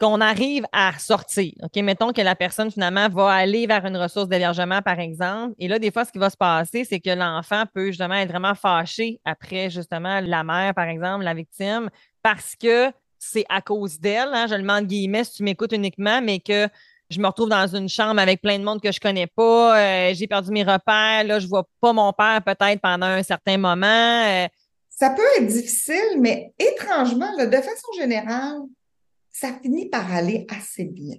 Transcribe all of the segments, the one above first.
qu'on arrive à sortir. OK, mettons que la personne finalement va aller vers une ressource d'hébergement, par exemple. Et là, des fois, ce qui va se passer, c'est que l'enfant peut justement être vraiment fâché après justement la mère, par exemple, la victime, parce que c'est à cause d'elle, hein, je le mets guillemets si tu m'écoutes uniquement, mais que je me retrouve dans une chambre avec plein de monde que je connais pas, euh, j'ai perdu mes repères, là, je vois pas mon père peut-être pendant un certain moment. Euh. Ça peut être difficile, mais étrangement, de façon générale, ça finit par aller assez bien.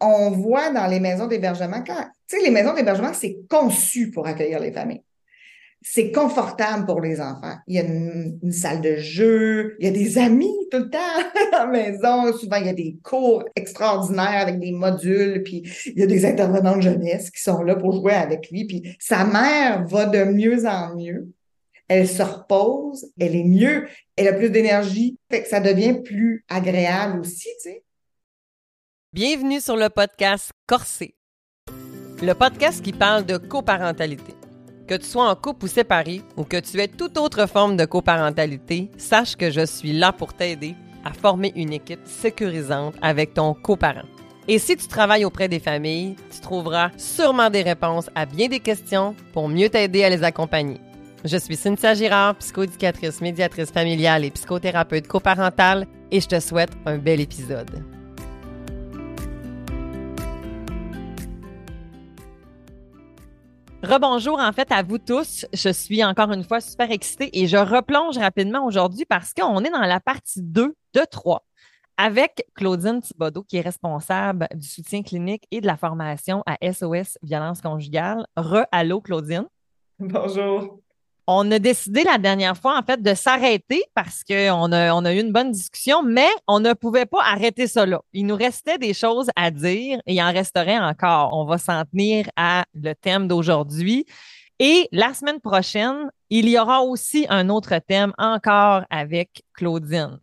On voit dans les maisons d'hébergement, tu sais, les maisons d'hébergement, c'est conçu pour accueillir les familles. C'est confortable pour les enfants. Il y a une, salle de jeu, il y a des amis tout le temps à la maison. Souvent, il y a des cours extraordinaires avec des modules, puis il y a des intervenants de jeunesse qui sont là pour jouer avec lui. Puis sa mère va de mieux en mieux elle se repose, elle est mieux, elle a plus d'énergie, que ça devient plus agréable aussi, tu sais. Bienvenue sur le podcast Corsé, le podcast qui parle de coparentalité. Que tu sois en couple ou séparé, ou que tu aies toute autre forme de coparentalité, sache que je suis là pour t'aider à former une équipe sécurisante avec ton coparent. Et si tu travailles auprès des familles, tu trouveras sûrement des réponses à bien des questions pour mieux t'aider à les accompagner. Je suis Cynthia Girard, psychoéducatrice, médiatrice familiale et psychothérapeute coparentale, et je te souhaite un bel épisode. Rebonjour en fait à vous tous. Je suis encore une fois super excitée et je replonge rapidement aujourd'hui parce qu'on est dans la partie 2 de 3 avec Claudine Thibodeau qui est responsable du soutien clinique et de la formation à SOS Violence conjugale. Re-allô Claudine. Bonjour. On a décidé la dernière fois, en fait, de s'arrêter parce qu'on a, on a eu une bonne discussion, mais on ne pouvait pas arrêter ça. Il nous restait des choses à dire et il en resterait encore. On va s'en tenir à le thème d'aujourd'hui. Et la semaine prochaine, il y aura aussi un autre thème encore avec Claudine.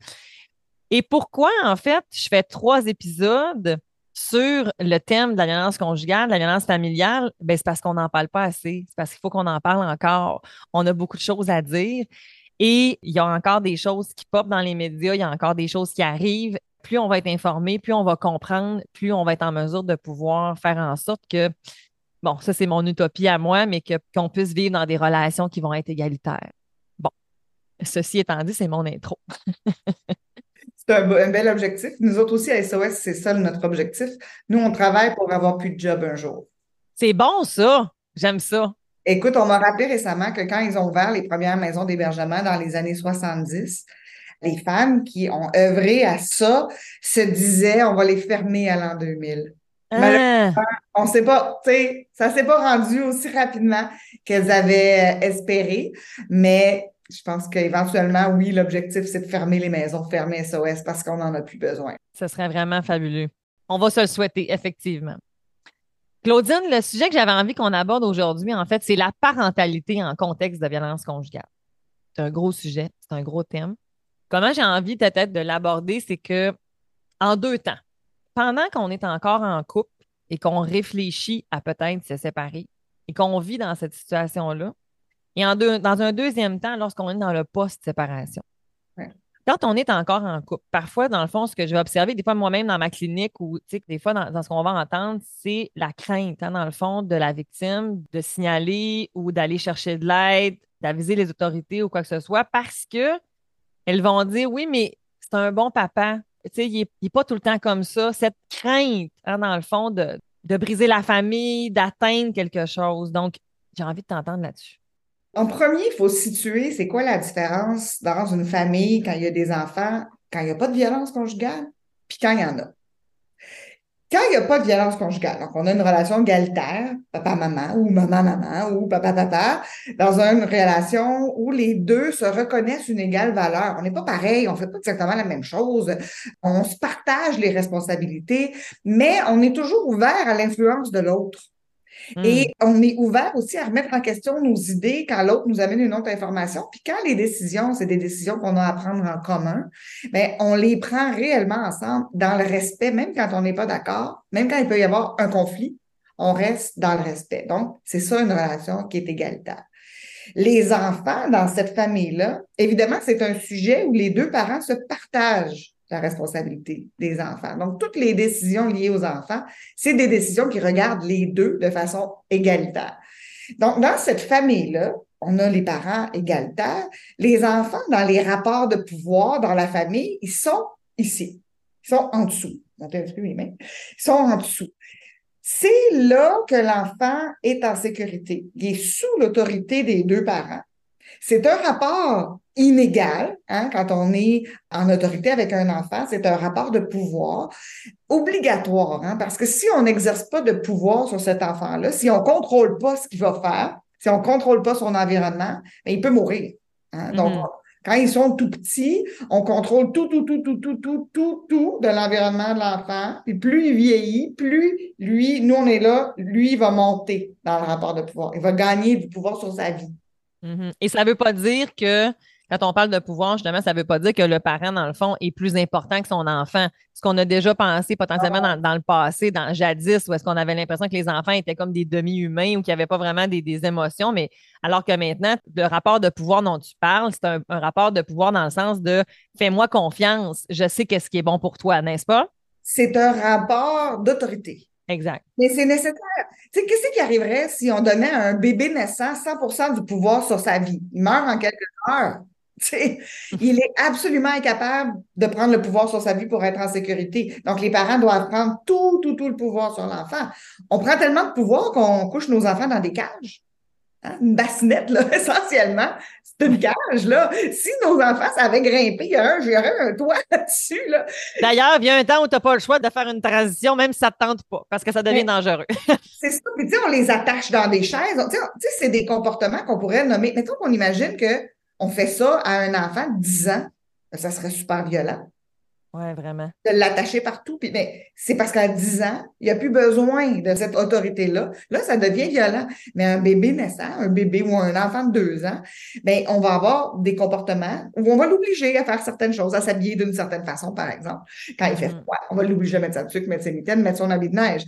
Et pourquoi, en fait, je fais trois épisodes? Sur le thème de la violence conjugale, de la violence familiale, ben, c'est parce qu'on n'en parle pas assez. C'est parce qu'il faut qu'on en parle encore. On a beaucoup de choses à dire et il y a encore des choses qui popent dans les médias, il y a encore des choses qui arrivent. Plus on va être informé, plus on va comprendre, plus on va être en mesure de pouvoir faire en sorte que, bon, ça c'est mon utopie à moi, mais qu'on puisse vivre dans des relations qui vont être égalitaires. Bon, ceci étant dit, c'est mon intro. C'est un, bel objectif. Nous autres aussi, à SOS, c'est ça notre objectif. Nous, on travaille pour avoir plus de job un jour. C'est bon, ça. J'aime ça. Écoute, on m'a rappelé récemment que quand ils ont ouvert les premières maisons d'hébergement dans les années 70, les femmes qui ont œuvré à ça se disaient on va les fermer à l'an 2000. Ah. on ne sait pas, tu sais, ça s'est pas rendu aussi rapidement qu'elles avaient espéré, mais je pense qu'éventuellement, oui, l'objectif, c'est de fermer les maisons, fermer SOS parce qu'on n'en a plus besoin. Ce serait vraiment fabuleux. On va se le souhaiter, effectivement. Claudine, le sujet que j'avais envie qu'on aborde aujourd'hui, en fait, c'est la parentalité en contexte de violence conjugale. C'est un gros sujet, c'est un gros thème. Comment j'ai envie peut-être de l'aborder, c'est que en deux temps, pendant qu'on est encore en couple et qu'on réfléchit à peut-être se séparer et qu'on vit dans cette situation-là, et en dans un deuxième temps, lorsqu'on est dans le post-séparation. Quand on est encore en couple, parfois, dans le fond, ce que je vais observer, des fois moi-même dans ma clinique ou des fois dans, ce qu'on va entendre, c'est la crainte, hein, dans le fond, de la victime de signaler ou d'aller chercher de l'aide, d'aviser les autorités ou quoi que ce soit, parce que elles vont dire oui, mais c'est un bon papa. il n'est pas tout le temps comme ça. Cette crainte, hein, dans le fond, de, de briser la famille, d'atteindre quelque chose. Donc, j'ai envie de t'entendre là-dessus. En premier, il faut situer c'est quoi la différence dans une famille quand il y a des enfants, quand il n'y a pas de violence conjugale, puis quand il y en a? Quand il n'y a pas de violence conjugale, donc on a une relation égalitaire, papa-maman ou maman-maman ou papa-papa, dans une relation où les deux se reconnaissent une égale valeur. On n'est pas pareil, on ne fait pas exactement la même chose, on se partage les responsabilités, mais on est toujours ouvert à l'influence de l'autre. Et hmm. on est ouvert aussi à remettre en question nos idées quand l'autre nous amène une autre information. Puis quand les décisions, c'est des décisions qu'on a à prendre en commun, bien, on les prend réellement ensemble dans le respect, même quand on n'est pas d'accord, même quand il peut y avoir un conflit, on reste dans le respect. Donc, c'est ça une relation qui est égalitaire. Les enfants dans cette famille-là, évidemment, c'est un sujet où les deux parents se partagent la responsabilité des enfants. Donc, toutes les décisions liées aux enfants, c'est des décisions qui regardent les deux de façon égalitaire. Donc, dans cette famille-là, on a les parents égalitaires. Les enfants, dans les rapports de pouvoir dans la famille, ils sont ici. Ils sont en dessous. Ils sont en dessous. C'est là que l'enfant est en sécurité. Il est sous l'autorité des deux parents. C'est un rapport inégal hein, quand on est en autorité avec un enfant. C'est un rapport de pouvoir obligatoire, hein, parce que si on n'exerce pas de pouvoir sur cet enfant-là, si on contrôle pas ce qu'il va faire, si on contrôle pas son environnement, ben, il peut mourir. Hein. Donc, mm-hmm. Quand ils sont tout petits, on contrôle tout, tout, tout, tout, tout, tout, tout, tout de l'environnement de l'enfant. Puis plus il vieillit, plus lui, nous, on est là, lui, il va monter dans le rapport de pouvoir. Il va gagner du pouvoir sur sa vie. Mm-hmm. Et ça ne veut pas dire que quand on parle de pouvoir, justement, ça ne veut pas dire que le parent, dans le fond, est plus important que son enfant. Ce qu'on a déjà pensé potentiellement ah. dans, le passé, dans jadis, où est-ce qu'on avait l'impression que les enfants étaient comme des demi-humains ou qu'il n'y avait pas vraiment des, émotions, mais alors que maintenant, le rapport de pouvoir dont tu parles, c'est un, rapport de pouvoir dans le sens de fais-moi confiance, je sais qu'est-ce qui est bon pour toi, n'est-ce pas? C'est un rapport d'autorité. Exact. Mais c'est nécessaire. Tu sais, qu'est-ce qui arriverait si on donnait à un bébé naissant 100% du pouvoir sur sa vie? Il meurt en quelques heures il est absolument incapable de prendre le pouvoir sur sa vie pour être en sécurité. Donc, les parents doivent prendre tout, tout, tout le pouvoir sur l'enfant. On prend tellement de pouvoir qu'on couche nos enfants dans des cages. Hein? Une bassinette, là, essentiellement. C'est une cage, là. Si nos enfants savaient grimper, il y, aurait un toit là-dessus, là. D'ailleurs, il y a un temps où tu n'as pas le choix de faire une transition, même si ça ne te tente pas, parce que ça devient dangereux. c'est ça. Puis, tu sais, on les attache dans des chaises. Tu sais, c'est des comportements qu'on pourrait nommer. Mettons qu'on imagine que on fait ça à un enfant de 10 ans, ça serait super violent. Oui, vraiment. De l'attacher partout. Puis, mais c'est parce qu'à 10 ans, il n'y a plus besoin de cette autorité-là. Là, ça devient violent. Mais un bébé naissant, un bébé ou un enfant de 2 ans, ben, on va avoir des comportements où on va l'obliger à faire certaines choses, à s'habiller d'une certaine façon, par exemple. Quand il fait mm-hmm. froid, on va l'obliger à mettre sa tuque, mettre ses mitaines, mettre son habit de neige.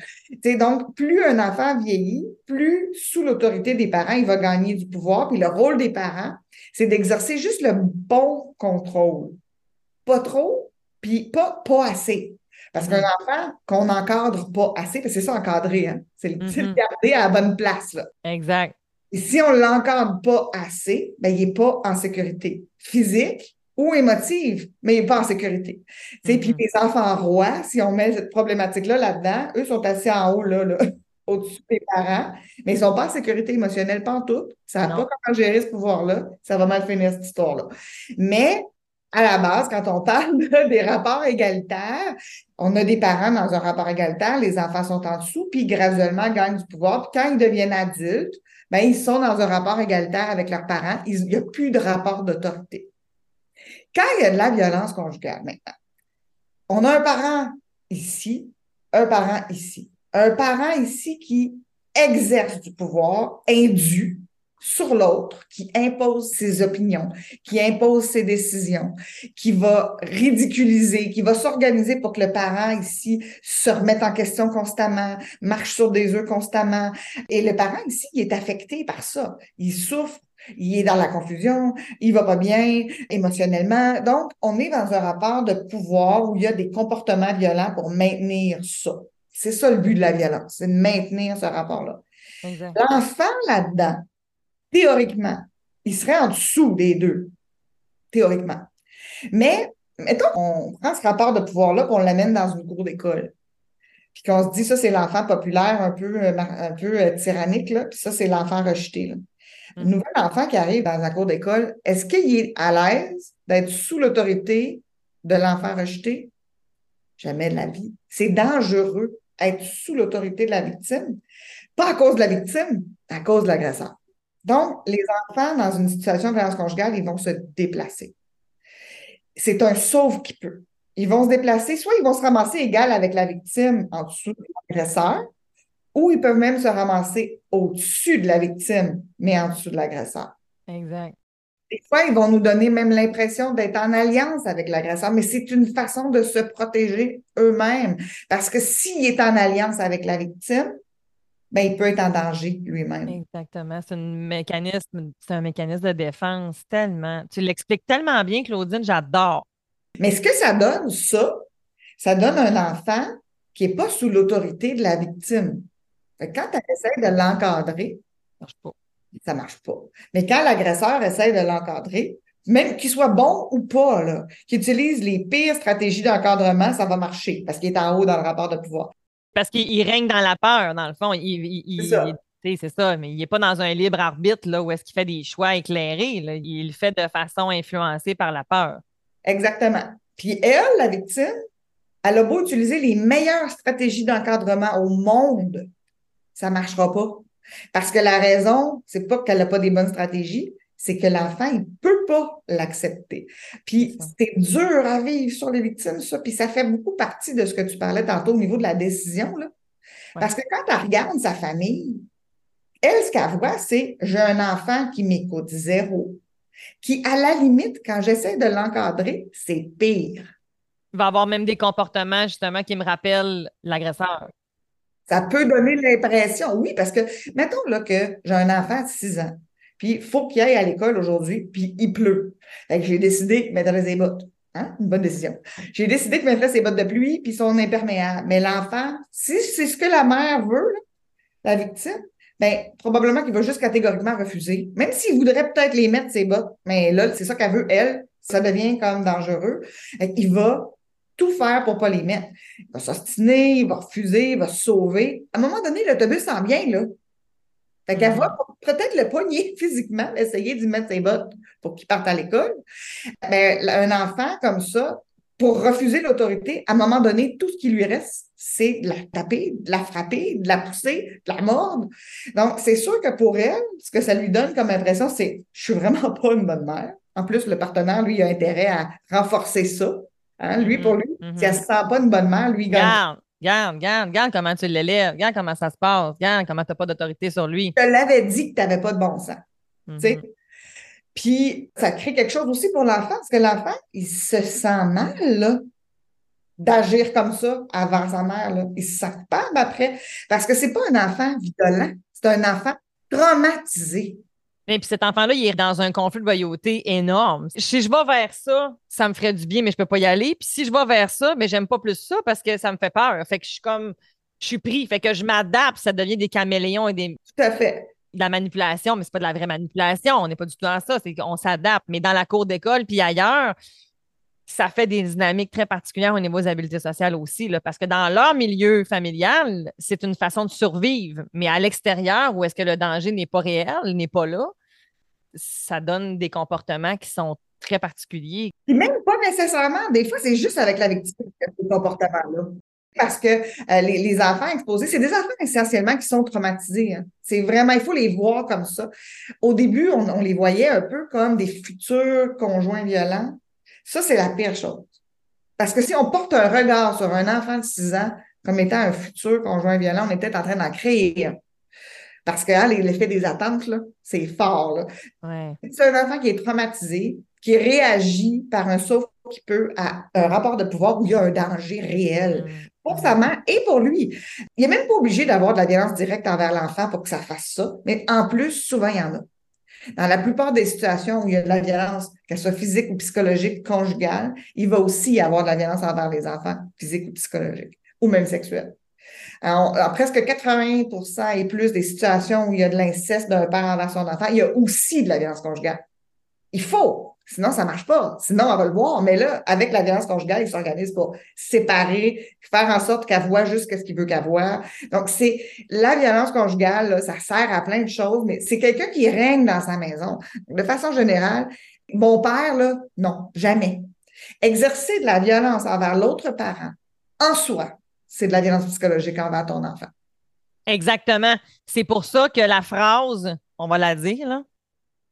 donc, plus un enfant vieillit, plus sous l'autorité des parents, il va gagner du pouvoir. Puis le rôle des parents, c'est d'exercer juste le bon contrôle. Pas trop, puis pas, pas assez. Parce qu'un mm. enfant qu'on n'encadre pas assez, parce que c'est ça encadrer, hein? c'est le, mm-hmm. garder à la bonne place. Là. Exact. Et si on ne l'encadre pas assez, ben, il n'est pas en sécurité physique ou émotive, mais il n'est pas en sécurité. Puis mm-hmm. les enfants rois, si on met cette problématique-là là-dedans, eux sont assis en haut, là, là au-dessus des parents, mais ils ne sont pas en sécurité émotionnelle, pas en tout. Ça n'a pas comment gérer ce pouvoir-là. Ça va mal finir cette histoire-là. Mais à la base, quand on parle des rapports égalitaires, on a des parents dans un rapport égalitaire, les enfants sont en dessous, puis graduellement gagnent du pouvoir. Puis quand ils deviennent adultes, ben, ils sont dans un rapport égalitaire avec leurs parents. Il n'y a plus de rapport d'autorité. Quand il y a de la violence conjugale maintenant, on a un parent ici, un parent ici. Un parent ici qui exerce du pouvoir indu sur l'autre, qui impose ses opinions, qui impose ses décisions, qui va ridiculiser, qui va s'organiser pour que le parent ici se remette en question constamment, marche sur des œufs constamment. Et le parent ici, il est affecté par ça. Il souffre il est dans la confusion, il va pas bien émotionnellement. Donc, on est dans un rapport de pouvoir où il y a des comportements violents pour maintenir ça. C'est ça le but de la violence, c'est de maintenir ce rapport-là. L'enfant là-dedans, théoriquement, il serait en dessous des deux, théoriquement. Mais, mettons qu'on prend ce rapport de pouvoir-là, qu'on l'amène dans une cour d'école. Puis qu'on se dit, ça, c'est l'enfant populaire, un peu, euh, un peu euh, tyrannique, là, puis ça, c'est l'enfant rejeté. Là. Le mm-hmm. nouvel enfant qui arrive dans la cour d'école, est-ce qu'il est à l'aise d'être sous l'autorité de l'enfant rejeté? Jamais de la vie. C'est dangereux être sous l'autorité de la victime, pas à cause de la victime, à cause de l'agresseur. Donc, les enfants, dans une situation de violence conjugale, ils vont se déplacer. C'est un sauve qui peut. Ils vont se déplacer, soit ils vont se ramasser égal avec la victime en dessous de l'agresseur, ou ils peuvent même se ramasser au-dessus de la victime, mais en dessous de l'agresseur. Exact. Des fois, ils vont nous donner même l'impression d'être en alliance avec l'agresseur, mais c'est une façon de se protéger eux-mêmes. Parce que s'il est en alliance avec la victime, ben, il peut être en danger lui-même. Exactement. C'est un mécanisme, c'est un mécanisme de défense tellement. Tu l'expliques tellement bien, Claudine, j'adore. Mais ce que ça donne, ça, ça donne un enfant qui n'est pas sous l'autorité de la victime. quand tu essaies de l'encadrer, ça marche pas. Ça marche pas. Mais quand l'agresseur essaie de l'encadrer, même qu'il soit bon ou pas, qu'il utilise les pires stratégies d'encadrement, ça va marcher parce qu'il est en haut dans le rapport de pouvoir. Parce qu'il règne dans la peur, dans le fond. c'est ça. mais il n'est pas dans un libre arbitre là, où est-ce qu'il fait des choix éclairés. Il le fait de façon influencée par la peur. Exactement. Puis elle, la victime, elle a beau utiliser les meilleures stratégies d'encadrement au monde, ça ne marchera pas. Parce que la raison, c'est pas qu'elle n'a pas des bonnes stratégies, c'est que l'enfant, il peut pas l'accepter. Puis c'est dur à vivre sur les victimes, ça. Puis ça fait beaucoup partie de ce que tu parlais tantôt au niveau de la décision, là. Parce que quand elle regarde sa famille, elle, ce qu'elle voit, c'est j'ai un enfant qui m'écoute zéro, qui, à la limite, quand j'essaie de l'encadrer, c'est pire. Il va avoir même des comportements, justement, qui me rappellent l'agresseur. Ça peut donner l'impression, oui, parce que, mettons là, que j'ai un enfant de 6 ans, puis il faut qu'il aille à l'école aujourd'hui, puis il pleut. J'ai décidé de mettre ses bottes. Hein? Une bonne décision. J'ai décidé de mettre ses bottes de pluie, puis son imperméable. Mais l'enfant, si c'est ce que la mère veut, la victime, ben probablement qu'il va juste catégoriquement refuser. Même s'il voudrait peut-être les mettre, ses bottes. Mais là, c'est ça qu'elle veut, elle. Ça devient comme dangereux. Il va tout faire pour pas les mettre. Il va s'ostiner, il va refuser, il va se sauver. À un moment donné, l'autobus s'en vient, là. Fait qu'elle va peut-être le poigner physiquement, essayer d'y mettre ses bottes pour qu'il parte à l'école. Mais un enfant comme ça, pour refuser l'autorité, à un moment donné, tout ce qui lui reste, c'est de la taper, de la frapper, de la pousser, de la mordre. Donc, c'est sûr que pour elle, ce que ça lui donne comme impression, c'est je suis vraiment pas une bonne mère. En plus, le partenaire, lui, a intérêt à renforcer ça. Hein? Lui, pour lui, mm-hmm. si elle ne se sent pas une bonne mère, lui, il gagne. Regarde, regarde, regarde comment tu l'élèves, regarde comment ça se passe, regarde comment tu n'as pas d'autorité sur lui. Je te l'avais dit que tu n'avais pas de bon sens. Mm-hmm. Puis ça crée quelque chose aussi pour l'enfant, parce que l'enfant, il se sent mal d'agir comme ça avant sa mère. Là. Il se sent coupable après, parce que c'est pas un enfant violent, c'est un enfant traumatisé. Et puis cet enfant-là, il est dans un conflit de loyauté énorme. Si je vais vers ça, ça me ferait du bien, mais je peux pas y aller. Puis si je vais vers ça, mais j'aime pas plus ça parce que ça me fait peur. Fait que je suis comme, je suis pris. Fait que je m'adapte, ça devient des caméléons et des. Tout à fait. De la manipulation, mais c'est pas de la vraie manipulation. On n'est pas du tout dans ça. C'est qu'on s'adapte. Mais dans la cour d'école puis ailleurs, ça fait des dynamiques très particulières au niveau des habiletés sociales aussi, parce que dans leur milieu familial, c'est une façon de survivre. Mais à l'extérieur, où est-ce que le danger n'est pas réel, n'est pas là, ça donne des comportements qui sont très particuliers. Et même pas nécessairement. Des fois, c'est juste avec la victime, ces comportements-là. Parce que euh, les, enfants exposés, c'est des enfants essentiellement qui sont traumatisés. Hein. C'est vraiment, il faut les voir comme ça. Au début, on les voyait un peu comme des futurs conjoints violents. Ça, c'est la pire chose. Parce que si on porte un regard sur un enfant de 6 ans comme étant un futur conjoint violent, on est peut-être en train d'en créer parce que hein, l'effet des attentes, c'est fort. C'est un enfant qui est traumatisé, qui réagit par un sauf qui peut à un rapport de pouvoir où il y a un danger réel pour sa mère et pour lui. Il n'est même pas obligé d'avoir de la violence directe envers l'enfant pour que ça fasse ça, mais en plus, souvent, il y en a. Dans la plupart des situations où il y a de la violence, qu'elle soit physique ou psychologique, conjugale, il va aussi y avoir de la violence envers les enfants, physique ou psychologique, ou même sexuelle. En, presque 80% et plus des situations où il y a de l'inceste d'un père envers son enfant, il y a aussi de la violence conjugale. Il faut. Sinon, ça marche pas. Sinon, on va le voir. Mais là, avec la violence conjugale, il s'organise pour séparer, faire en sorte qu'elle voit juste ce qu'il veut qu'elle voit. Donc, c'est la violence conjugale, ça sert à plein de choses, mais c'est quelqu'un qui règne dans sa maison. De façon générale, mon père, là, non, jamais. Exercer de la violence envers l'autre parent, en soi, c'est de la violence psychologique envers ton enfant. Exactement. C'est pour ça que la phrase, on va la dire, là.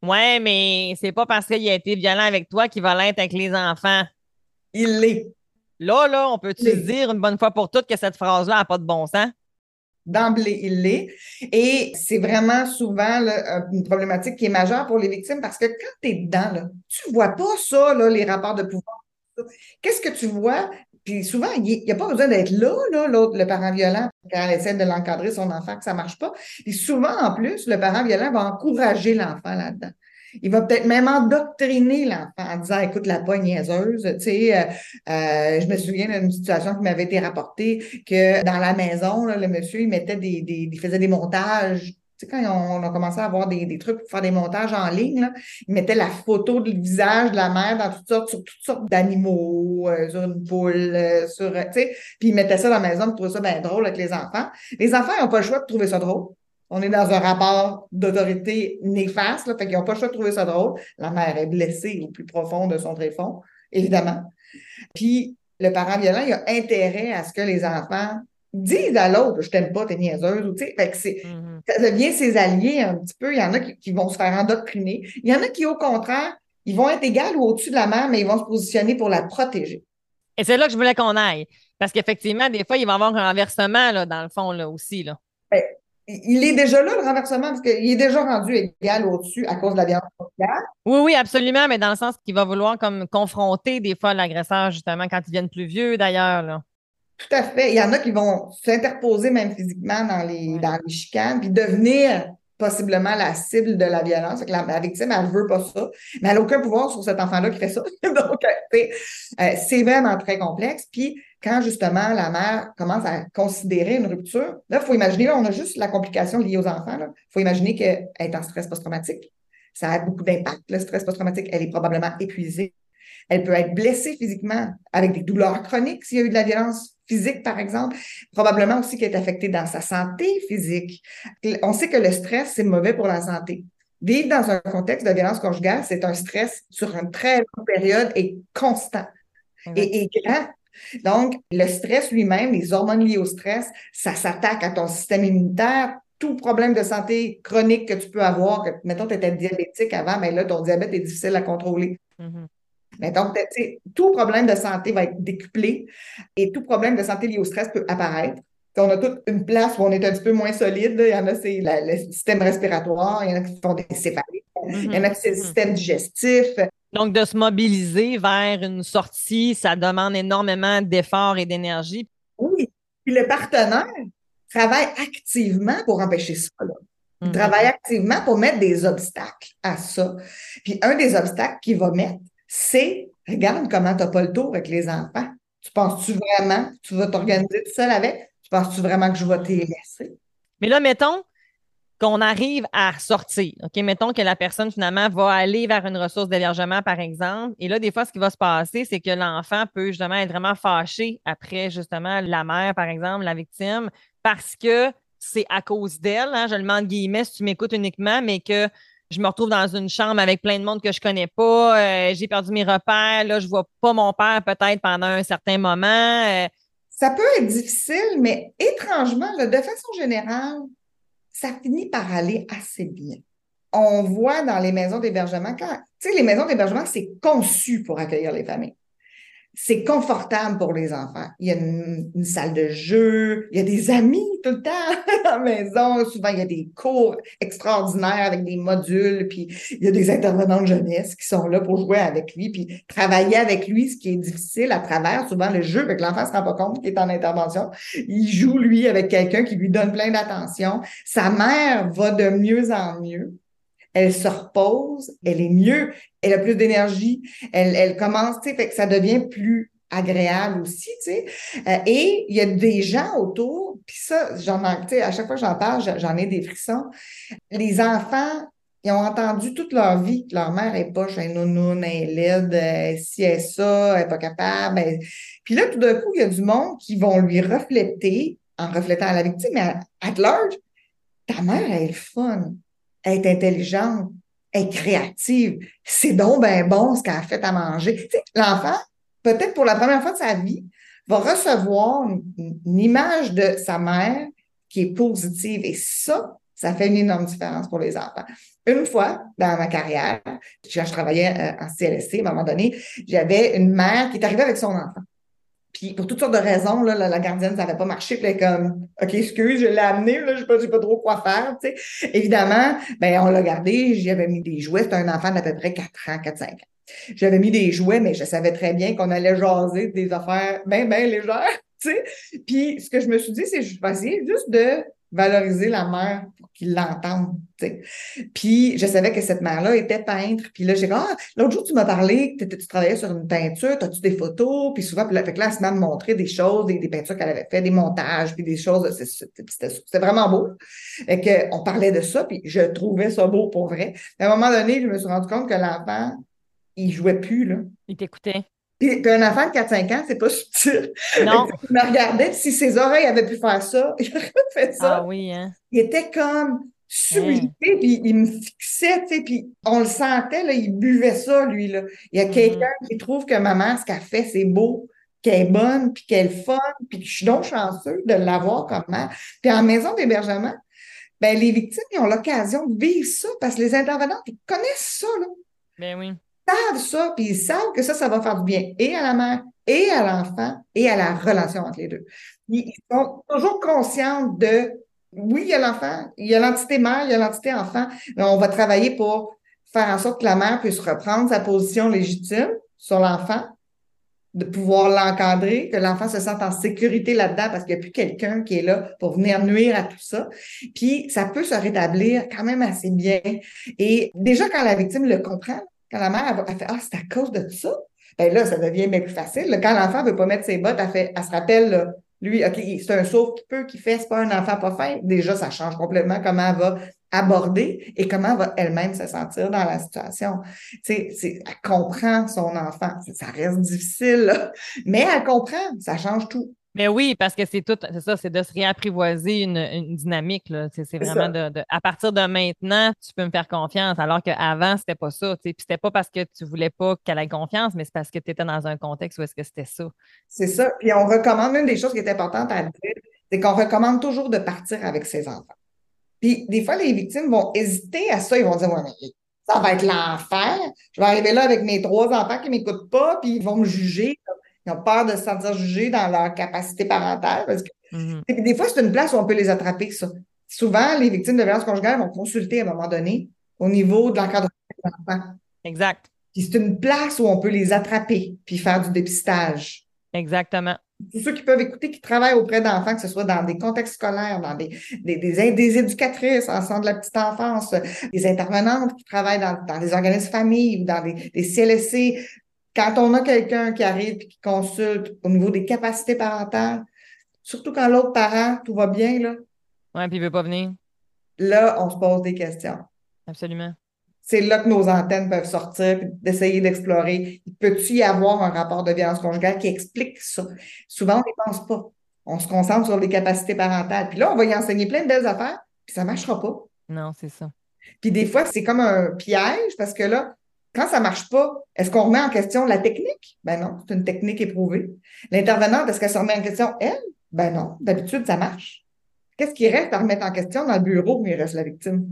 Ouais, mais c'est pas parce qu'il a été violent avec toi qu'il va l'être avec les enfants. Il l'est. Là, là, on peut-tu dire une bonne fois pour toutes que cette phrase-là n'a pas de bon sens? D'emblée, il l'est. Et c'est vraiment souvent une problématique qui est majeure pour les victimes parce que quand tu es dedans, là, tu vois pas ça, là, les rapports de pouvoir. Qu'est-ce que tu vois? Puis souvent, il n'y a pas besoin d'être là, là l'autre, le parent violent, quand elle essaie de l'encadrer son enfant, que ça ne marche pas. Et souvent, en plus, le parent violent va encourager l'enfant là-dedans. Il va peut-être même endoctriner l'enfant en disant, écoute, la pas niaiseuse. Tu sais, euh, euh, je me souviens d'une situation qui m'avait été rapportée que dans la maison, le monsieur, il mettait des, des, il faisait des montages quand on a commencé à avoir des, trucs pour faire des montages en ligne, ils mettaient la photo du visage de la mère dans toutes sortes, sur toutes sortes d'animaux, euh, sur une poule, sur, tu sais, puis ils mettaient ça dans la maison pour trouver ça bien drôle avec les enfants. Les enfants, n'ont pas le choix de trouver ça drôle. On est dans un rapport d'autorité néfaste, là, fait qu'ils n'ont pas le choix de trouver ça drôle. La mère est blessée au plus profond de son tréfonds, évidemment. Puis, le parent violent, il a intérêt à ce que les enfants disent à l'autre, je t'aime pas, t'es niaiseuse, tu sais. Fait que c'est, mm-hmm. ça devient ses alliés un petit peu. Il y en a qui, vont se faire endoctriner. Il y en a qui, au contraire, ils vont être égaux ou au-dessus de la mère, mais ils vont se positionner pour la protéger. Et c'est là que je voulais qu'on aille. Parce qu'effectivement, des fois, il va y avoir un renversement, là, dans le fond, là, aussi, là. Ben, il est déjà là, le renversement, parce qu'il est déjà rendu égal au-dessus à cause de la violence conjugale. Oui, oui, absolument, mais dans le sens qu'il va vouloir comme confronter des fois l'agresseur, justement, quand ils viennent plus vieux, d'ailleurs. Tout à fait. Il y en a qui vont s'interposer même physiquement dans les, dans les chicanes, puis devenir possiblement la cible de la violence. La, la victime, elle ne veut pas ça, mais elle n'a aucun pouvoir sur cet enfant-là qui fait ça. Donc, euh, c'est vraiment très complexe. Puis, quand justement la mère commence à considérer une rupture, là, il faut imaginer, là, on a juste la complication liée aux enfants. Il faut imaginer qu'elle est en stress post-traumatique. Ça a beaucoup d'impact. Le stress post-traumatique, elle est probablement épuisée. Elle peut être blessée physiquement avec des douleurs chroniques s'il y a eu de la violence physique, par exemple. Probablement aussi qu'elle est affectée dans sa santé physique. On sait que le stress, c'est mauvais pour la santé. Vivre dans un contexte de violence conjugale, c'est un stress sur une très longue période et constant et, et grand. Donc, le stress lui-même, les hormones liées au stress, ça s'attaque à ton système immunitaire. Tout problème de santé chronique que tu peux avoir, que, mettons, tu étais diabétique avant, mais là, ton diabète est difficile à contrôler. Mm-hmm. Mais donc, tout problème de santé va être décuplé et tout problème de santé lié au stress peut apparaître. On a toute une place où on est un petit peu moins solide. Il y en a, c'est le système respiratoire, il y en a qui font des céphalites, il y en a qui c'est le mm-hmm. système digestif. Donc, de se mobiliser vers une sortie, ça demande énormément d'efforts et d'énergie. Oui. Puis le partenaire travaille activement pour empêcher ça. Il mm-hmm. travaille activement pour mettre des obstacles à ça. Puis un des obstacles qu'il va mettre, c'est regarde comment tu n'as pas le tour avec les enfants. Tu penses-tu vraiment que tu vas t'organiser tout seul avec? Tu penses-tu vraiment que je vais t'y laisser? Mais là, mettons qu'on arrive à sortir. OK? Mettons que la personne, finalement, va aller vers une ressource d'hébergement, par exemple. Et là, des fois, ce qui va se passer, c'est que l'enfant peut justement être vraiment fâché après, justement, la mère, par exemple, la victime, parce que c'est à cause d'elle, hein, je le demande guillemets si tu m'écoutes uniquement, mais que je me retrouve dans une chambre avec plein de monde que je connais pas, euh, j'ai perdu mes repères, là, je vois pas mon père peut-être pendant un certain moment. Euh. Ça peut être difficile, mais étrangement, de façon générale, ça finit par aller assez bien. On voit dans les maisons d'hébergement, quand, tu sais, les maisons d'hébergement, c'est conçu pour accueillir les familles c'est confortable pour les enfants. Il y a une, salle de jeu, il y a des amis tout le temps à la maison. Souvent, il y a des cours extraordinaires avec des modules, puis il y a des intervenants de jeunesse qui sont là pour jouer avec lui, puis travailler avec lui, ce qui est difficile à travers souvent le jeu, que l'enfant ne se rend pas compte qu'il est en intervention. Il joue, lui, avec quelqu'un qui lui donne plein d'attention. Sa mère va de mieux en mieux elle se repose, elle est mieux, elle a plus d'énergie, elle, elle commence, tu sais, fait que ça devient plus agréable aussi, tu sais. Euh, et il y a des gens autour, puis ça, j'en tu sais, à chaque fois que j'en parle, j'en ai des frissons. Les enfants, ils ont entendu toute leur vie que leur mère est poche, elle est nounoune, elle laide, elle, si elle est ça, elle est pas capable. Puis là, tout d'un coup, il y a du monde qui vont lui refléter, en reflétant à la victime, mais à, large, ta mère, elle est fun est intelligente, est créative. C'est donc bien bon ce qu'elle a fait à manger. l'enfant, peut-être pour la première fois de sa vie, va recevoir une, image de sa mère qui est positive. Et ça, ça fait une énorme différence pour les enfants. Une fois dans ma carrière, quand je travaillais euh, en CLSC, à un moment donné, j'avais une mère qui est arrivée avec son enfant. Puis pour toutes sortes de raisons, là, la, gardienne, ça n'avait pas marché. Puis elle comme, OK, excuse, je l'ai amené, là, je sais pas, pas trop quoi faire. Tu sais. Évidemment, ben, on l'a gardé, j'y avais mis des jouets. C'était un enfant d'à peu près 4 ans, 4-5 ans. J'avais mis des jouets, mais je savais très bien qu'on allait jaser des affaires bien, bien légères. Tu sais. Puis ce que je me suis dit, c'est je vais essayer juste de valoriser la mère pour qu'ils l'entendent. Puis je savais que cette mère-là était peintre. Puis là, j'ai dit, ah, l'autre jour, tu m'as parlé que tu travaillais sur une peinture, as-tu des photos? Puis souvent, puis là, fait que là, montré des choses, des, peintures qu'elle avait fait, des montages, puis des choses. C'était vraiment beau. Et que, on parlait de ça, puis je trouvais ça beau pour vrai. à un moment donné, je me suis rendu compte que l'enfant, il jouait plus, là. Il t'écoutait. Puis, un enfant de 4-5 ans, c'est pas subtil. Non. Il me regardait, si ses oreilles avaient pu faire ça, il aurait fait ça. Ah oui, hein? Il était comme sublimé, puis il me fixait, tu sais, puis on le sentait, là, il buvait ça, lui, là. Il y a mm-hmm. quelqu'un qui trouve que maman, ce qu'elle fait, c'est beau, qu'elle est bonne, puis qu'elle est fun, puis que je suis donc chanceux de l'avoir comme mère. Puis en maison d'hébergement, ben, les victimes, ils ont l'occasion de vivre ça parce que les intervenants, ils connaissent ça, là. Ben oui savent ça, puis ils savent que ça, ça va faire du bien et à la mère, et à l'enfant, et à la relation entre les deux. Ils sont toujours conscients de, oui, il y a l'enfant, il y a l'entité mère, il y a l'entité enfant, mais on va travailler pour faire en sorte que la mère puisse reprendre sa position légitime sur l'enfant, de pouvoir l'encadrer, que l'enfant se sente en sécurité là-dedans parce qu'il n'y a plus quelqu'un qui est là pour venir nuire à tout ça. Puis ça peut se rétablir quand même assez bien. Et déjà, quand la victime le comprend, quand la mère, elle, fait Ah, c'est à cause de ça. Ben là, ça devient bien plus facile. Quand l'enfant ne veut pas mettre ses bottes, elle, fait, elle se rappelle, lui, OK, c'est un sauf qui peut, qui fait, c'est pas un enfant pas fin. Déjà, ça change complètement comment elle va aborder et comment elle va elle-même se sentir dans la situation. C'est, c'est, elle comprend son enfant. Ça reste difficile, mais elle comprend. Ça change tout. Mais oui, parce que c'est tout, c'est ça, c'est de se réapprivoiser une, dynamique. Là. C'est, vraiment de, À partir de maintenant, tu peux me faire confiance, alors qu'avant, c'était pas ça. Puis c'était pas parce que tu voulais pas qu'elle ait confiance, mais c'est parce que tu étais dans un contexte où est-ce que c'était ça. C'est ça. Puis on recommande, une des choses qui est importante à dire, c'est qu'on recommande toujours de partir avec ses enfants. Puis des fois, les victimes vont hésiter à ça. Ils vont dire, ouais, mais ça va être l'enfer. Je vais arriver là avec mes trois enfants qui ne m'écoutent pas, puis ils vont me juger. Ils ont peur de se sentir jugés dans leur capacité parentale. Parce que, mm-hmm. Des fois, c'est une place où on peut les attraper, ça. Souvent, les victimes de violence conjugale vont consulter à un moment donné au niveau de l'encadrement des enfants. Exact. Puis c'est une place où on peut les attraper puis faire du dépistage. Exactement. Tous ceux qui peuvent écouter, qui travaillent auprès d'enfants, que ce soit dans des contextes scolaires, dans des, des, des, éducatrices en centre de la petite enfance, des intervenantes qui travaillent dans, dans des organismes familles ou dans des, des CLSC, quand on a quelqu'un qui arrive et qui consulte au niveau des capacités parentales, surtout quand l'autre parent, tout va bien, là. Ouais, puis il veut pas venir. Là, on se pose des questions. Absolument. C'est là que nos antennes peuvent sortir, d'essayer d'explorer. Peut-tu y avoir un rapport de violence conjugale qui explique ça? Souvent, on n'y pense pas. On se concentre sur les capacités parentales. Puis là, on va y enseigner plein de belles affaires, puis ça ne marchera pas. Non, c'est ça. Puis des fois, c'est comme un piège parce que là, quand ça marche pas, est-ce qu'on remet en question la technique? Ben non, c'est une technique éprouvée. L'intervenante, est-ce qu'elle se remet en question, elle? Ben non, d'habitude, ça marche. Qu'est-ce qui reste à remettre en question dans le bureau où il reste la victime?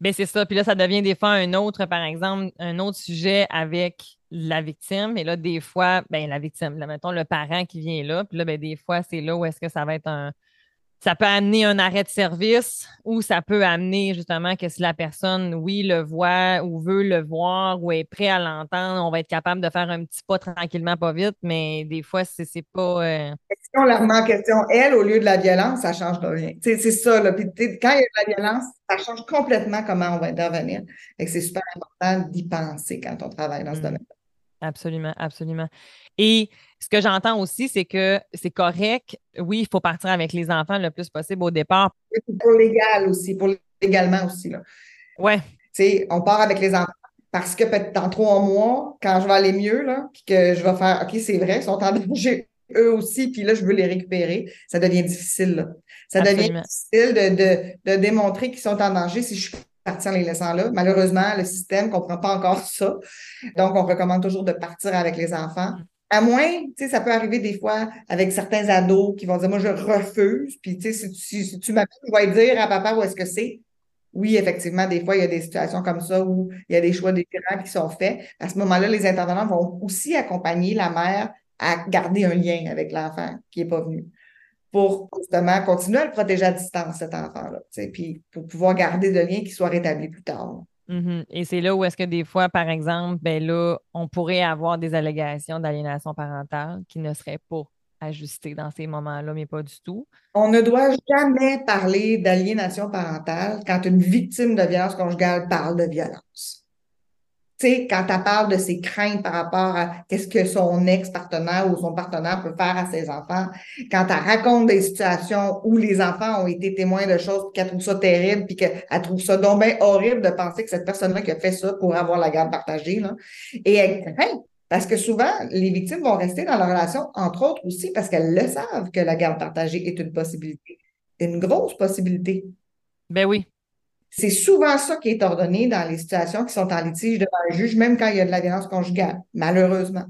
Ben c'est ça. Puis là, ça devient des fois un autre, par exemple, un autre sujet avec la victime. Et là, des fois, ben la victime, là, mettons le parent qui vient là. Puis là, ben, des fois, c'est là où est-ce que ça va être un, ça peut amener un arrêt de service ou ça peut amener justement que si la personne, oui, le voit ou veut le voir ou est prêt à l'entendre, on va être capable de faire un petit pas tranquillement, pas vite, mais des fois, c'est pas. Euh... Si on la remet en question, elle, au lieu de la violence, ça change de rien. C'est ça. Là. Puis, quand il y a de la violence, ça change complètement comment on va intervenir. Et c'est super important d'y penser quand on travaille dans ce mmh. domaine. Absolument, absolument. Et ce que j'entends aussi, c'est que c'est correct. Oui, il faut partir avec les enfants le plus possible au départ. Pour légal aussi, pour légalement aussi. Sais, on part avec les enfants parce que peut-être dans trois mois, quand je vais aller mieux, là, puis que je vais faire OK, c'est vrai, ils sont en danger eux aussi, puis là, je veux les récupérer, ça devient difficile. Là. Ça devient difficile de, de, de démontrer qu'ils sont en danger si je suis partie en les laissant là. Malheureusement, le système ne comprend pas encore ça. Donc, on recommande toujours de partir avec les enfants. À moins, tu sais, ça peut arriver des fois avec certains ados qui vont dire, moi, je refuse. Puis, tu sais, si, tu m'appelles, je vais dire à papa où est-ce que c'est. Oui, effectivement, des fois, il y a des situations comme ça où il y a des choix différents qui sont faits. À ce moment-là, les intervenants vont aussi accompagner la mère à garder un lien avec l'enfant qui n'est pas venu pour justement continuer à le protéger à distance, cet enfant-là, puis pour pouvoir garder de lien qui soit rétabli plus tard. Mm-hmm. Et c'est là où est-ce que des fois, par exemple, ben là, on pourrait avoir des allégations d'aliénation parentale qui ne seraient pas ajuster dans ces moments-là, mais pas du tout. On ne doit jamais parler d'aliénation parentale quand une victime de violence conjugale parle de violence. Tu sais, quand elle parle de ses craintes par rapport à qu'est-ce que son ex-partenaire ou son partenaire peut faire à ses enfants, quand elle raconte des situations où les enfants ont été témoins de choses, qu'elle trouve ça terrible, puis qu'elle trouve ça donc bien horrible de penser que cette personne-là qui a fait ça pour avoir la garde partagée, et elle craint. Parce que souvent, les victimes vont rester dans la relation, entre autres aussi, parce qu'elles le savent que la garde partagée est une possibilité, une grosse possibilité. Ben oui, c'est souvent ça qui est ordonné dans les situations qui sont en litige devant un juge, même quand il y a de la violence conjugale, malheureusement.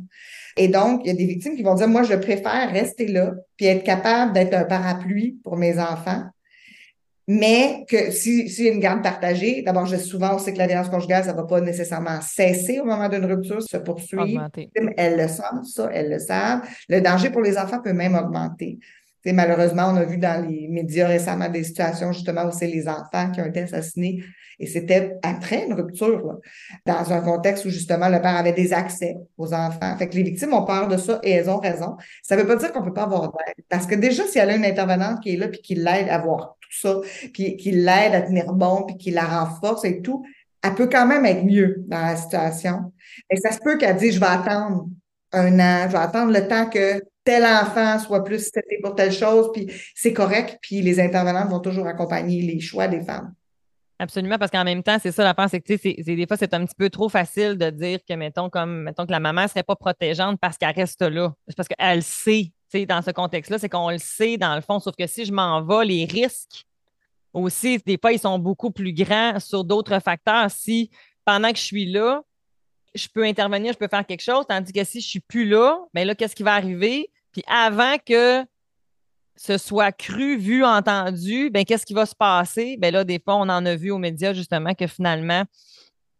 Et donc, il y a des victimes qui vont dire, moi, je préfère rester là, puis être capable d'être un parapluie pour mes enfants. Mais que si, si y a une garde partagée, d'abord, je, souvent, on sait que la violence conjugale, ça ne va pas nécessairement cesser au moment d'une rupture, se poursuivre. Elles le savent, ça, elles le savent. Le danger pour les enfants peut même augmenter malheureusement, on a vu dans les médias récemment des situations justement où c'est les enfants qui ont été assassinés et c'était après une rupture, dans un contexte où justement le père avait des accès aux enfants. Fait que les victimes ont peur de ça et elles ont raison. Ça ne veut pas dire qu'on ne peut pas avoir d'aide. Parce que déjà, si elle a une intervenante qui est là puis qui l'aide à voir tout ça, puis qui l'aide à tenir bon, puis qui la renforce et tout, elle peut quand même être mieux dans la situation. Et ça se peut qu'elle dise, je vais attendre un an, je vais attendre le temps que tel enfant soit plus cité pour telle chose, puis c'est correct, puis les intervenants vont toujours accompagner les choix des femmes. Absolument, parce qu'en même temps, c'est ça l'affaire, c'est que c'est, des fois, c'est un petit peu trop facile de dire que, mettons, comme mettons que la maman ne serait pas protégeante parce qu'elle reste là. C'est parce qu'elle sait, dans ce contexte-là, c'est qu'on le sait dans le fond. Sauf que si je m'en vais, les risques aussi, des fois, ils sont beaucoup plus grands sur d'autres facteurs. Si pendant que je suis là, je peux intervenir, je peux faire quelque chose, tandis que si je suis plus là, bien là, qu'est-ce qui va arriver? Puis avant que ce soit cru, vu, entendu, ben qu'est-ce qui va se passer? Ben là, des fois, on en a vu aux médias justement que finalement,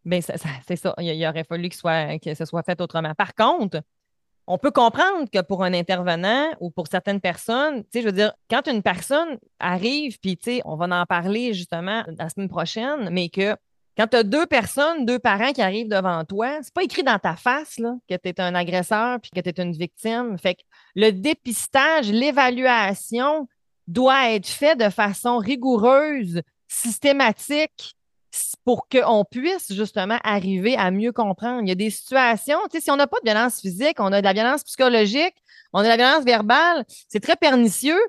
ben c'est ça, il, aurait fallu que, soit, que ce soit fait autrement. Par contre, on peut comprendre que pour un intervenant ou pour certaines personnes, tu sais, je veux dire, quand une personne arrive, puis tu sais, on va en parler justement la semaine prochaine, mais que quand tu as deux personnes, deux parents qui arrivent devant toi, c'est pas écrit dans ta face là, que tu es un agresseur puis que tu es une victime. Fait que le dépistage, l'évaluation doit être fait de façon rigoureuse, systématique pour qu'on puisse justement arriver à mieux comprendre. Il y a des situations, tu sais, si on n'a pas de violence physique, on a de la violence psychologique, on a de la violence verbale, c'est très pernicieux.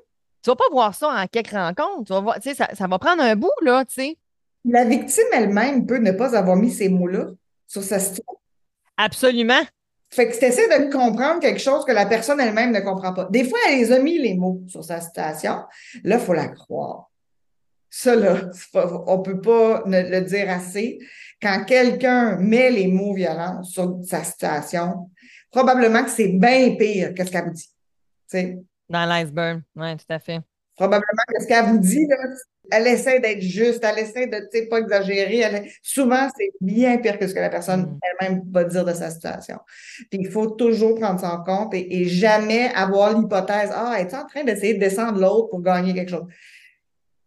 Tu vas pas voir ça en quelques rencontres. Tu vas voir, tu sais, ça, ça va prendre un bout, là, tu sais. La victime elle-même peut ne pas avoir mis ces mots-là sur sa situation. Absolument. Fait que tu essaies de comprendre quelque chose que la personne elle-même ne comprend pas. Des fois, elle les a mis les mots sur sa situation. Là, il faut la croire. Ça, là, on ne peut pas le dire assez. Quand quelqu'un met les mots violents sur sa situation, probablement que c'est bien pire que ce qu'elle vous dit. Dans l'iceberg, oui, tout à fait. Probablement que ce qu'elle vous dit, là, elle essaie d'être juste, elle essaie de, tu sais, pas exagérer. Souvent, c'est bien pire que ce que la personne mm. elle-même va dire de sa situation. Puis il faut toujours prendre ça en compte et, jamais avoir l'hypothèse, ah, es-tu en train d'essayer de descendre l'autre pour gagner quelque chose?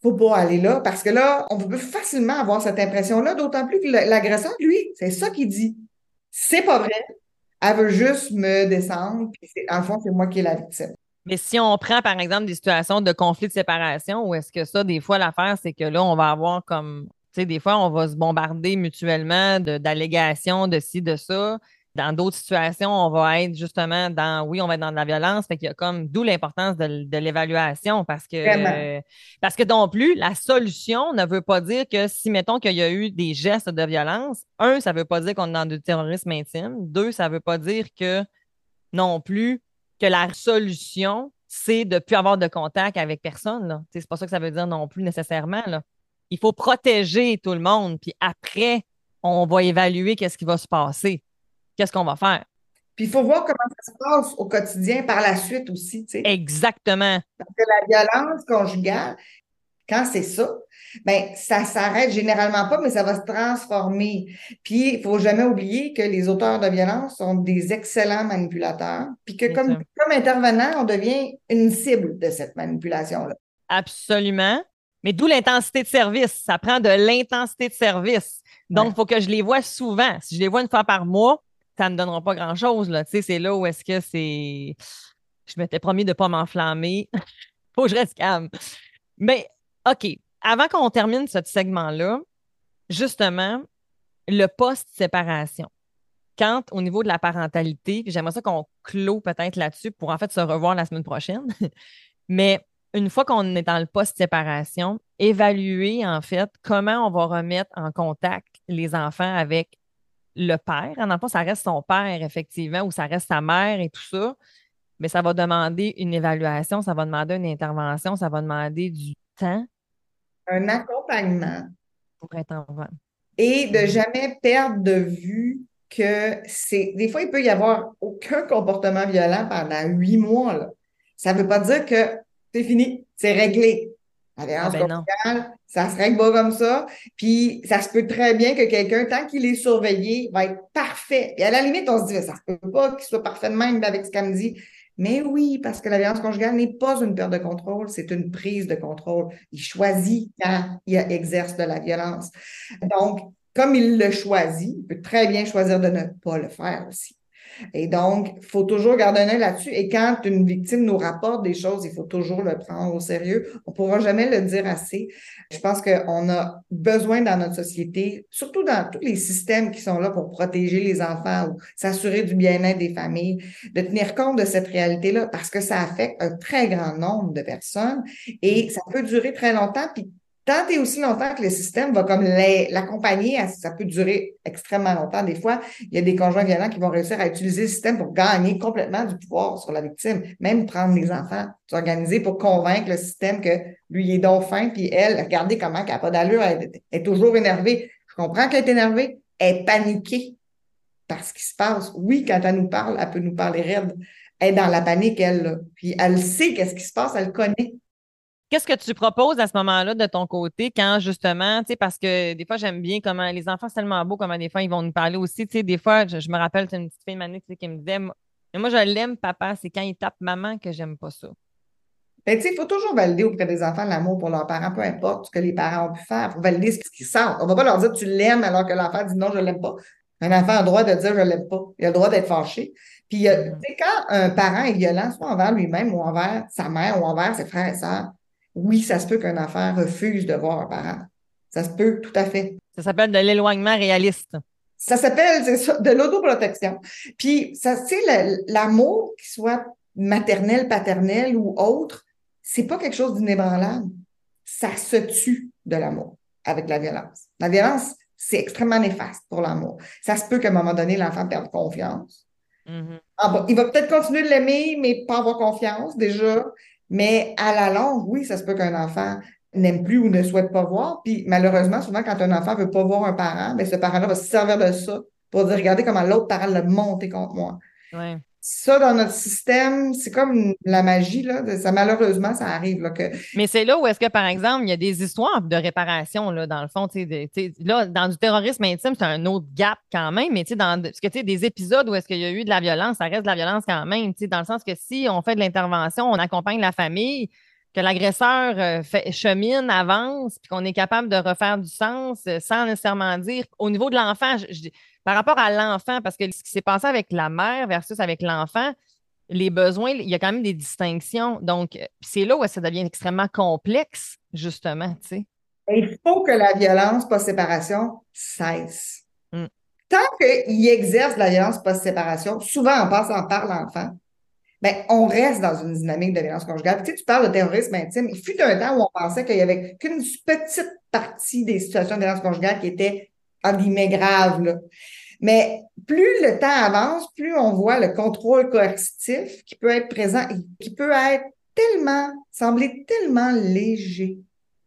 Faut pas aller là parce que là, on peut facilement avoir cette impression-là, d'autant plus que l'agresseur, lui, c'est ça qu'il dit. C'est pas vrai. Elle veut juste me descendre, puis en fond, c'est moi qui est la victime. Mais si on prend, par exemple, des situations de conflit de séparation, où est-ce que ça, des fois, l'affaire, c'est que là, on va avoir comme, tu sais, des fois, on va se bombarder mutuellement d'allégations, de, ci, de ça. Dans d'autres situations, on va être justement dans, oui, on va être dans de la violence, fait qu'il y a comme, d'où l'importance de, l'évaluation, parce que, parce que non plus, la solution ne veut pas dire que si, mettons qu'il y a eu des gestes de violence, un, ça ne veut pas dire qu'on est dans du terrorisme intime. Deux, ça ne veut pas dire que non plus, que la solution, c'est de ne plus avoir de contact avec personne. Ce n'est pas ça que ça veut dire non plus nécessairement. Là. Il faut protéger tout le monde, puis après, on va évaluer qu'est-ce qui va se passer, qu'est-ce qu'on va faire. Puis il faut voir comment ça se passe au quotidien par la suite aussi. Exactement. Parce que la violence conjugale, quand c'est ça, ben ça s'arrête généralement pas, mais ça va se transformer. Puis il faut jamais oublier que les auteurs de violence sont des excellents manipulateurs, puis que comme, comme intervenant, on devient une cible de cette manipulation-là. Absolument. Mais d'où l'intensité de service. Ça prend de l'intensité de service. Donc, il faut que je les vois souvent. Si je les vois une fois par mois, ça ne me donnera pas grand-chose. C'est là où est-ce que c'est Je m'étais promis de ne pas m'enflammer. Faut que je reste calme. Mais, OK. Avant qu'on termine ce segment-là, justement, le post-séparation. Quand, au niveau de la parentalité, j'aimerais ça qu'on clôt peut-être là-dessus pour en fait se revoir la semaine prochaine. Mais une fois qu'on est dans le post-séparation, évaluer en fait comment on va remettre en contact les enfants avec le père. En enfant, ça reste son père, effectivement, ou ça reste sa mère et tout ça. Mais ça va demander une évaluation, ça va demander une intervention, ça va demander du temps. Un accompagnement. Pour être enfant. Et de jamais perdre de vue que c'est. Des fois, il peut y avoir aucun comportement violent pendant huit mois. Là. Ça ne veut pas dire que c'est fini, c'est réglé. La violence ah ben ça se règle pas comme ça. Puis ça se peut très bien que quelqu'un, tant qu'il est surveillé, va être parfait. Et à la limite, on se dit, ça se peut pas qu'il soit parfait de même avec ce qu'elle me dit. Mais oui, parce que la violence conjugale n'est pas une perte de contrôle, c'est une prise de contrôle. Il choisit quand il exerce de la violence. Donc, comme il le choisit, il peut très bien choisir de ne pas le faire aussi. Et donc, il faut toujours garder un œil là-dessus. Et quand une victime nous rapporte des choses, il faut toujours le prendre au sérieux. On ne pourra jamais le dire assez. Je pense qu'on a besoin dans notre société, surtout dans tous les systèmes qui sont là pour protéger les enfants ou s'assurer du bien-être des familles, de tenir compte de cette réalité-là parce que ça affecte un très grand nombre de personnes et ça peut durer très longtemps. Tant et aussi longtemps que le système va comme l'accompagner, ça peut durer extrêmement longtemps. Des fois, il y a des conjoints violents qui vont réussir à utiliser le système pour gagner complètement du pouvoir sur la victime, même prendre les enfants, s'organiser pour convaincre le système que lui est dauphin, puis elle, regardez comment elle n'a pas d'allure, elle est toujours énervée. Je comprends qu'elle est énervée, elle est paniquée par ce qui se passe. Oui, quand elle nous parle, elle peut nous parler raide. Elle est dans la panique, elle. Puis elle sait qu'est-ce qui se passe, elle connaît. Qu'est-ce que tu proposes à ce moment-là de ton côté quand justement, tu sais, parce que des fois, j'aime bien comment les enfants, c'est tellement beau comment des fois, ils vont nous parler aussi. Tu sais, des fois, je, me rappelle, une petite fille manée qui me disait, moi, je l'aime, papa, c'est quand il tape maman que j'aime pas ça. Ben, tu sais, il faut toujours valider auprès des enfants l'amour pour leurs parents, peu importe ce que les parents ont pu faire. Il faut valider ce qu'ils sentent. On ne va pas leur dire tu l'aimes alors que l'enfant dit non, je ne l'aime pas. Un enfant a le droit de dire je ne l'aime pas. Il a le droit d'être fâché. Puis, mm. tu sais, quand un parent est violent, soit envers lui-même ou envers sa mère ou envers ses frères et sœurs, oui, ça se peut qu'un enfant refuse de voir un parent. Ça se peut tout à fait. Ça s'appelle de l'éloignement réaliste. Ça s'appelle, de l'autoprotection. Puis, ça, tu sais, l'amour, qu'il soit maternel, paternel ou autre, c'est pas quelque chose d'inébranlable. Ça se tue de l'amour avec la violence. La violence, c'est extrêmement néfaste pour l'amour. Ça se peut qu'à un moment donné, l'enfant perde confiance. Mm-hmm. il va peut-être continuer de l'aimer, mais pas avoir confiance déjà. Mais à la longue, oui, ça se peut qu'un enfant n'aime plus ou ne souhaite pas voir. Puis malheureusement, souvent, quand un enfant ne veut pas voir un parent, bien, ce parent-là va se servir de ça pour dire regardez comment l'autre parent l'a monté contre moi. Ça, dans notre système, c'est comme la magie, là. Ça, malheureusement, ça arrive. Là, que... Mais c'est là où est-ce que, par exemple, il y a des histoires de réparation, là, dans le fond. là, dans du terrorisme intime, c'est un autre gap quand même, mais dans parce que, des épisodes où est-ce qu'il y a eu de la violence, ça reste de la violence quand même, dans le sens que si on fait de l'intervention, on accompagne la famille, que l'agresseur euh, chemine, avance, puis qu'on est capable de refaire du sens euh, sans nécessairement dire au niveau de l'enfant, je, par rapport à l'enfant, parce que ce qui s'est passé avec la mère versus avec l'enfant, les besoins, il y a quand même des distinctions. Donc, c'est là où ça devient extrêmement complexe, justement, tu sais. Il faut que la violence post-séparation cesse. Mm. Tant qu'il exerce la violence post-séparation, souvent en passant par l'enfant, ben, on reste dans une dynamique de violence conjugale. Tu, sais, tu parles de terrorisme intime. Il fut un temps où on pensait qu'il y avait qu'une petite partie des situations de violence conjugale qui étaient en guillemets grave. Là. Mais plus le temps avance, plus on voit le contrôle coercitif qui peut être présent et qui peut être tellement, sembler tellement léger.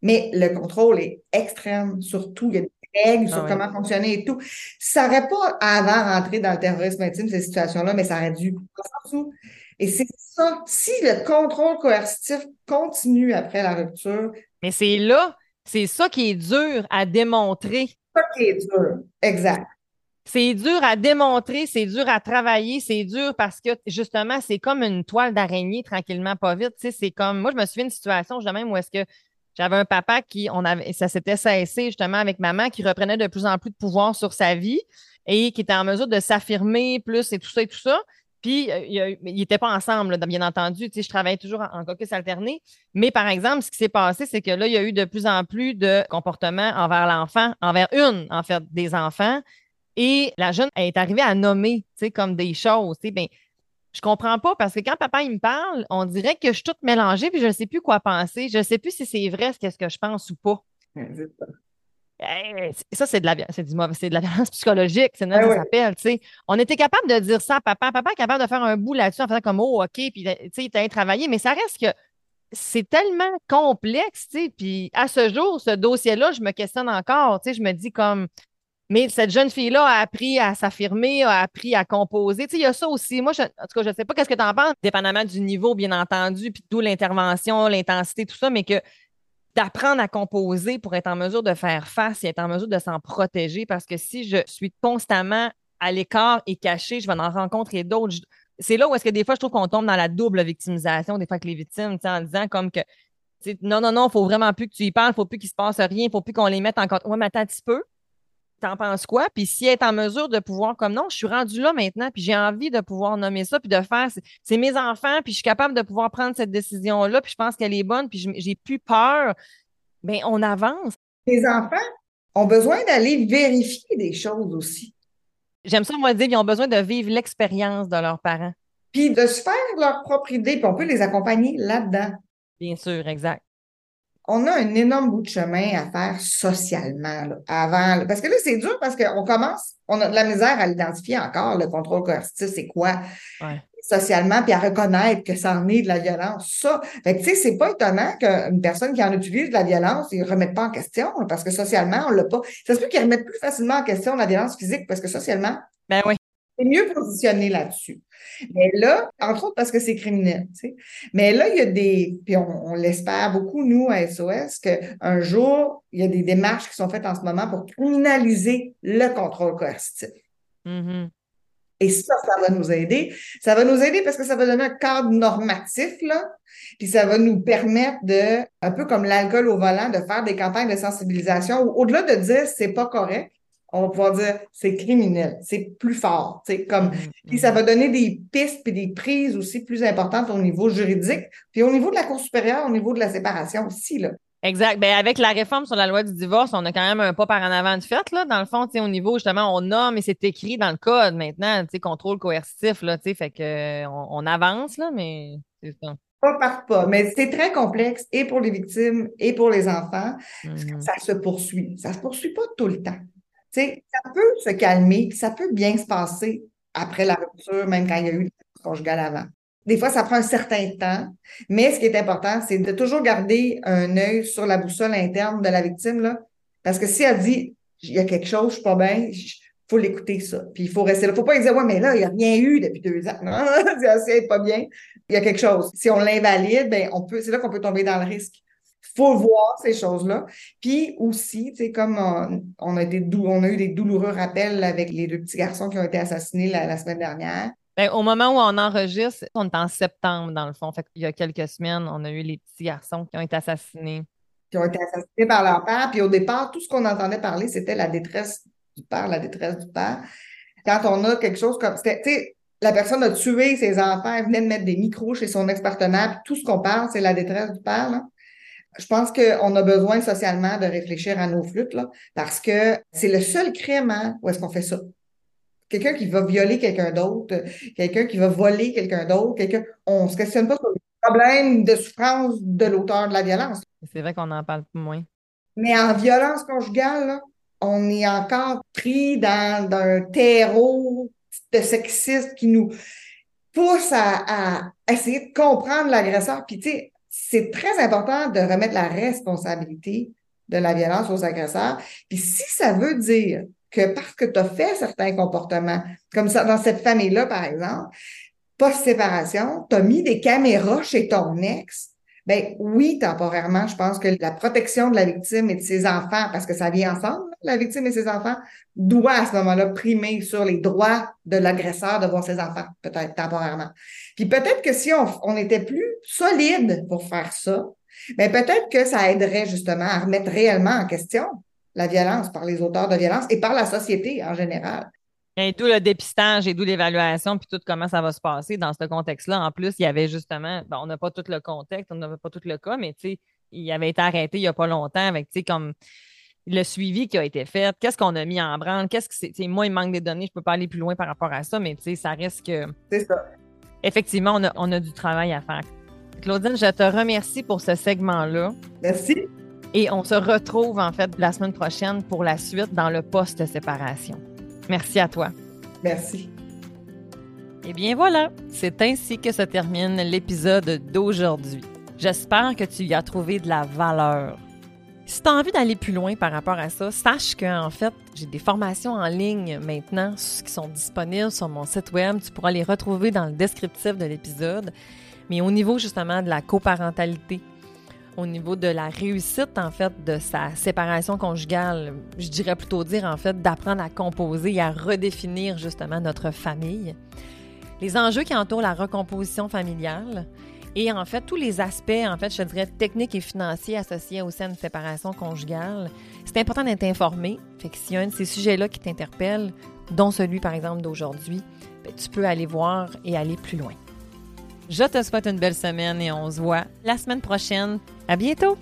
Mais le contrôle est extrême, surtout, il y a des règles sur ah comment fonctionner et tout. Ça n'aurait pas avant rentré dans le terrorisme intime, ces situations-là, mais ça aurait dû. Et c'est ça, si le contrôle coercitif continue après la rupture. Mais c'est là, c'est ça qui est dur à démontrer ça qui est dur. Exact. C'est dur à démontrer, c'est dur à travailler, c'est dur parce que justement, c'est comme une toile d'araignée tranquillement, pas vite. c'est comme, moi, je me souviens d'une situation justement où est-ce que j'avais un papa qui, on avait, ça s'était cessé justement avec maman, qui reprenait de plus en plus de pouvoir sur sa vie et qui était en mesure de s'affirmer plus et tout ça et tout ça. Puis, euh, ils n'étaient pas ensemble, bien entendu. Tu sais, je travaillais toujours en, caucus alterné. Mais par exemple, ce qui s'est passé, c'est que là, il y a eu de plus en plus de comportements envers l'enfant, envers une, en fait, des enfants. Et la jeune est arrivée à nommer, tu sais, comme des choses. Tu sais, ben, je comprends pas parce que quand papa il me parle, on dirait que je suis toute mélangée puis je ne sais plus quoi penser. Je ne sais plus si c'est vrai ce que je pense ou pas ça, c'est de la c'est du c'est de la violence psychologique, c'est ça s'appelle, tu sais. On était capable de dire ça à papa. Papa est capable de faire un bout là-dessus en faisant comme oh, OK, puis tu sais, il t'a travaillé, mais ça reste que c'est tellement complexe, tu sais. Puis à ce jour, ce dossier-là, je me questionne encore, tu sais, je me dis comme mais cette jeune fille-là a appris à s'affirmer, a appris à composer. Tu sais, il y a ça aussi. Moi, en tout cas, je ne sais pas qu'est-ce que tu en penses, dépendamment du niveau, bien entendu, puis d'où l'intervention, l'intensité, tout ça, mais que d'apprendre à composer pour être en mesure de faire face et être en mesure de s'en protéger parce que si je suis constamment à l'écart et caché, je vais en rencontrer d'autres. C'est là où est-ce que des fois, je trouve qu'on tombe dans la double victimisation, des fois avec les victimes, en disant comme que non, non, non, il faut vraiment plus que tu y parles, il faut plus qu'il se passe rien, il faut plus qu'on les mette en compte. Ouais, mais attends un petit peu. T'en penses quoi? Puis si elle est en mesure de pouvoir, comme non, je suis rendu là maintenant, puis j'ai envie de pouvoir nommer ça, puis de faire, c'est mes enfants, puis je suis capable de pouvoir prendre cette décision-là, puis je pense qu'elle est bonne, puis j'ai plus peur. Bien, on avance. Les enfants ont besoin d'aller vérifier des choses aussi. J'aime ça, moi, dire qu'ils ont besoin de vivre l'expérience de leurs parents. Puis de se faire leur propre idée, puis on peut les accompagner là-dedans. Bien sûr, exact on a un énorme bout de chemin à faire socialement avant. parce que là, c'est dur parce qu'on commence, on a de la misère à l'identifier encore, le contrôle coercitif, c'est quoi? Socialement, puis à reconnaître que ça en est de la violence. Ça, fait tu sais, c'est pas étonnant qu'une personne qui en utilise de la violence, ils ne remettent pas en question, parce que socialement, on l'a pas. Ça se peut qu'ils remettent plus facilement en question la violence physique, parce que socialement, ben oui c'est mieux positionné là-dessus. Mais là, entre autres parce que c'est criminel, tu sais. Mais là, il y a des, puis on, l'espère beaucoup, nous, à SOS, qu'un jour, il y a des démarches qui sont faites en ce moment pour criminaliser le contrôle coercitif. Mm-hmm. Et ça, ça va nous aider. Ça va nous aider parce que ça va donner un cadre normatif, là. Puis ça va nous permettre de, un peu comme l'alcool au volant, de faire des campagnes de sensibilisation où, au-delà de dire c'est pas correct, on va pouvoir dire c'est criminel, c'est plus fort, tu comme mm-hmm. puis ça va donner des pistes puis des prises aussi plus importantes au niveau juridique, puis au niveau de la Cour supérieure, au niveau de la séparation aussi là. Exact. Ben, avec la réforme sur la loi du divorce, on a quand même un pas par en avant de fait, là. Dans le fond, au niveau, justement, on a, mais c'est écrit dans le code maintenant, contrôle coercitif, là, fait que, on, avance, là, mais c'est ça. Pas par pas, mais c'est très complexe et pour les victimes et pour les enfants. Mm-hmm. Ça se poursuit. Ça se poursuit pas tout le temps ça peut se calmer, ça peut bien se passer après la rupture, même quand il y a eu le conjugal avant. Des fois, ça prend un certain temps, mais ce qui est important, c'est de toujours garder un œil sur la boussole interne de la victime, parce que si elle dit il y a quelque chose, je suis pas bien, il faut l'écouter ça. Puis il faut rester là. Ne faut pas dire Ouais, mais là, il n'y a rien eu depuis deux ans. Non, c'est pas bien. Il y a quelque chose. Si on l'invalide, ben, c'est là qu'on peut tomber dans le risque faut voir ces choses-là. Puis aussi, tu sais, comme on, a des on a eu des douloureux rappels avec les deux petits garçons qui ont été assassinés la, semaine dernière. Bien, au moment où on enregistre, on est en septembre, dans le fond. Fait Il y a quelques semaines, on a eu les petits garçons qui ont été assassinés. Qui ont été assassinés par leur père. Puis au départ, tout ce qu'on entendait parler, c'était la détresse du père, la détresse du père. Quand on a quelque chose comme. Tu sais, la personne a tué ses enfants, elle venait de mettre des micros chez son ex-partenaire, puis tout ce qu'on parle, c'est la détresse du père. Là je pense qu'on a besoin socialement de réfléchir à nos flûtes, là, parce que c'est le seul crime hein, où est-ce qu'on fait ça. Quelqu'un qui va violer quelqu'un d'autre, quelqu'un qui va voler quelqu'un d'autre, quelqu'un, on ne se questionne pas sur le problème de souffrance de l'auteur de la violence. C'est vrai qu'on en parle moins. Mais en violence conjugale, on est encore pris dans, un terreau de sexisme qui nous pousse à, à essayer de comprendre l'agresseur. Puis, tu sais, c'est très important de remettre la responsabilité de la violence aux agresseurs. Puis si ça veut dire que parce que tu as fait certains comportements, comme ça dans cette famille-là, par exemple, post-séparation, tu as mis des caméras chez ton ex, ben oui, temporairement, je pense que la protection de la victime et de ses enfants, parce que ça vient ensemble, la victime et ses enfants, doit à ce moment-là primer sur les droits de l'agresseur de voir ses enfants, peut-être temporairement. Puis peut-être que si on, était plus solide pour faire ça, ben peut-être que ça aiderait justement à remettre réellement en question la violence par les auteurs de violence et par la société en général. Et tout le dépistage et d'où l'évaluation, puis tout comment ça va se passer dans ce contexte-là. En plus, il y avait justement, on n'a pas tout le contexte, on n'avait pas tout le cas, mais il avait été arrêté il n'y a pas longtemps avec, tu sais, comme le suivi qui a été fait, qu'est-ce qu'on a mis en branle, qu'est-ce que c'est. Moi, il manque des données, je ne peux pas aller plus loin par rapport à ça, mais tu sais, ça reste que. C'est ça. Effectivement, on a, on a du travail à faire. Claudine, je te remercie pour ce segment-là. Merci. Et on se retrouve en fait la semaine prochaine pour la suite dans le post-séparation. Merci à toi. Merci. Et bien voilà, c'est ainsi que se termine l'épisode d'aujourd'hui. J'espère que tu y as trouvé de la valeur. Si tu as envie d'aller plus loin par rapport à ça, sache que en fait, j'ai des formations en ligne maintenant qui sont disponibles sur mon site web. Tu pourras les retrouver dans le descriptif de l'épisode. Mais au niveau justement de la coparentalité, au niveau de la réussite, en fait, de sa séparation conjugale, je dirais plutôt dire, en fait, d'apprendre à composer et à redéfinir justement notre famille. Les enjeux qui entourent la recomposition familiale et en fait, tous les aspects, en fait, je dirais, techniques et financiers associés au sein de séparation conjugale. C'est important d'être informé. Fait que s'il y a un de ces sujets-là qui t'interpelle, dont celui, par exemple, d'aujourd'hui, ben, tu peux aller voir et aller plus loin. Je te souhaite une belle semaine et on se voit la semaine prochaine. À bientôt!